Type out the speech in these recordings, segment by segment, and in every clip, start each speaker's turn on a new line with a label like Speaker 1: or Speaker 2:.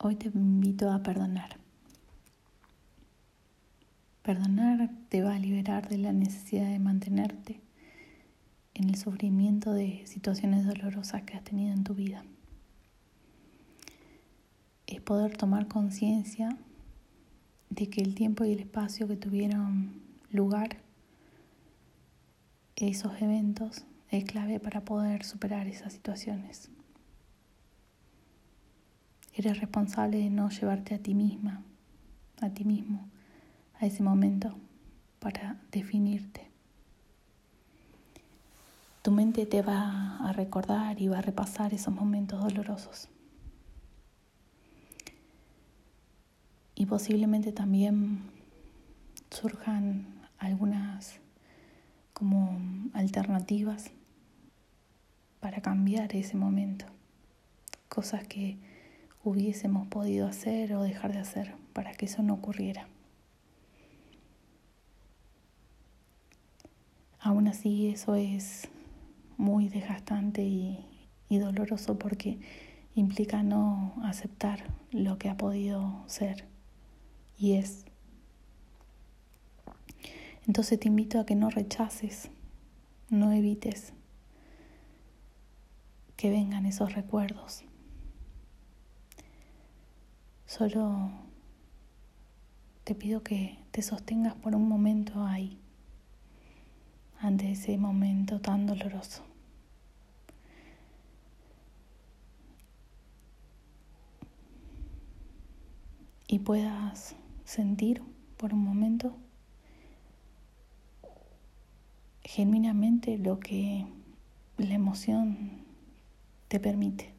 Speaker 1: Hoy te invito a perdonar. Perdonar te va a liberar de la necesidad de mantenerte en el sufrimiento de situaciones dolorosas que has tenido en tu vida. Es poder tomar conciencia de que el tiempo y el espacio que tuvieron lugar, esos eventos, es clave para poder superar esas situaciones. Eres responsable de no llevarte a ti misma, a ti mismo, a ese momento para definirte. Tu mente te va a recordar y va a repasar esos momentos dolorosos. Y posiblemente también surjan algunas como alternativas para cambiar ese momento. Cosas que hubiésemos podido hacer o dejar de hacer para que eso no ocurriera. Aún así eso es muy desgastante y, y, doloroso porque implica no aceptar lo que ha podido ser y es. Entonces te invito a que no rechaces, no evites que vengan esos recuerdos. Solo te pido que te sostengas por un momento ahí, ante ese momento tan doloroso. Y puedas sentir por un momento genuinamente lo que la emoción te permite.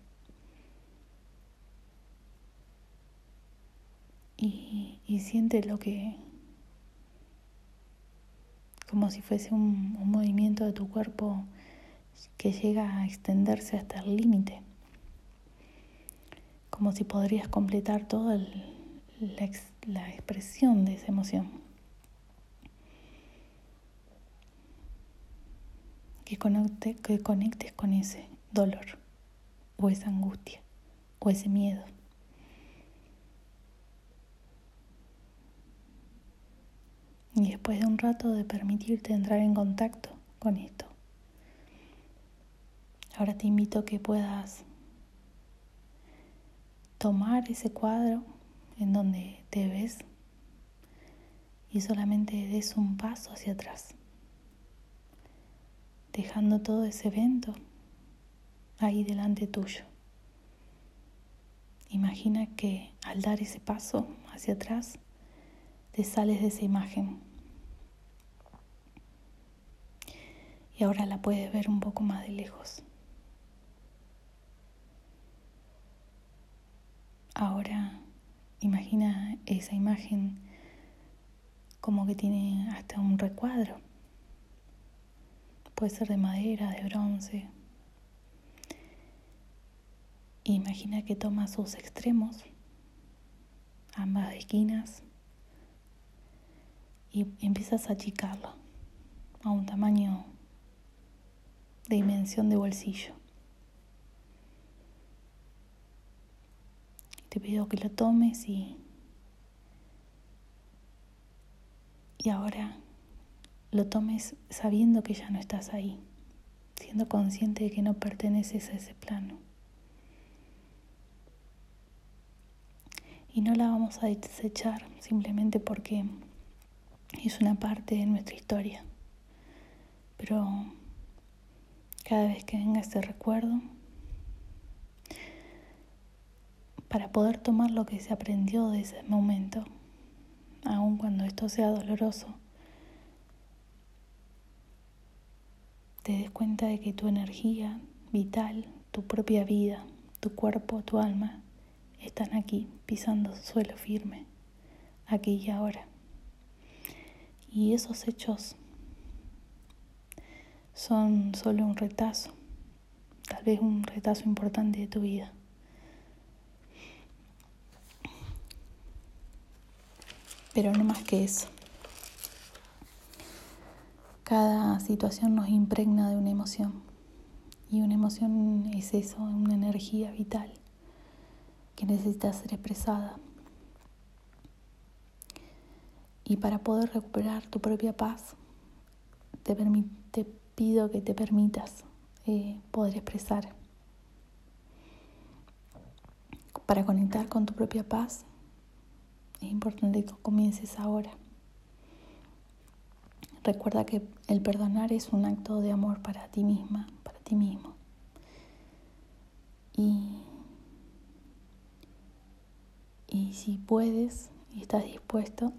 Speaker 1: Y, siente lo que, como si fuese un, un movimiento de tu cuerpo que llega a extenderse hasta el límite, como si podrías completar toda la, la expresión de esa emoción. Que, conecte, que conectes con ese dolor o esa angustia o ese miedo. Y después de un rato de permitirte entrar en contacto con esto, ahora te invito a que puedas tomar ese cuadro en donde te ves y solamente des un paso hacia atrás, dejando todo ese evento ahí delante tuyo. Imagina que al dar ese paso hacia atrás, te sales de esa imagen y ahora la puedes ver un poco más de lejos. Ahora imagina esa imagen como que tiene hasta un recuadro. Puede ser de madera, de bronce. Imagina que toma sus extremos, ambas esquinas, y empiezas a achicarlo a un tamaño dimensión de bolsillo. Te pido que lo tomes y, y ahora lo tomes sabiendo que ya no estás ahí, siendo consciente de que no perteneces a ese plano. Y no la vamos a desechar simplemente porque es una parte de nuestra historia. Pero cada vez que venga ese recuerdo, para poder tomar lo que se aprendió de ese momento, aun cuando esto sea doloroso, te des cuenta de que tu energía vital, tu propia vida, tu cuerpo, tu alma, están aquí pisando suelo firme, aquí y ahora. Y esos hechos son solo un retazo, tal vez un retazo importante de tu vida. Pero no más que eso. Cada situación nos impregna de una emoción. Y una emoción es eso, una energía vital que necesita ser expresada. Y para poder recuperar tu propia paz, te, te pido que te permitas eh, poder expresar. Para conectar con tu propia paz, es importante que comiences ahora. Recuerda que el perdonar es un acto de amor para ti misma, para ti mismo. Y, y si puedes y estás dispuesto,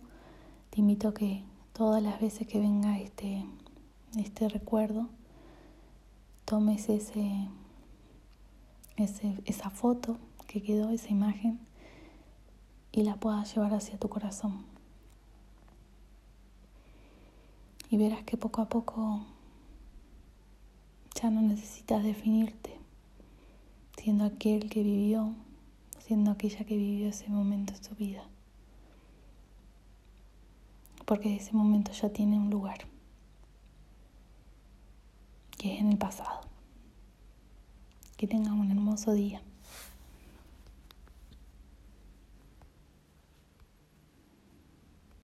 Speaker 1: te invito que todas las veces que venga este, este recuerdo, tomes ese, ese, esa foto que quedó, esa imagen, y la puedas llevar hacia tu corazón. Y verás que poco a poco ya no necesitas definirte siendo aquel que vivió, siendo aquella que vivió ese momento en su vida porque ese momento ya tiene un lugar, que es en el pasado. Que tengan un hermoso día.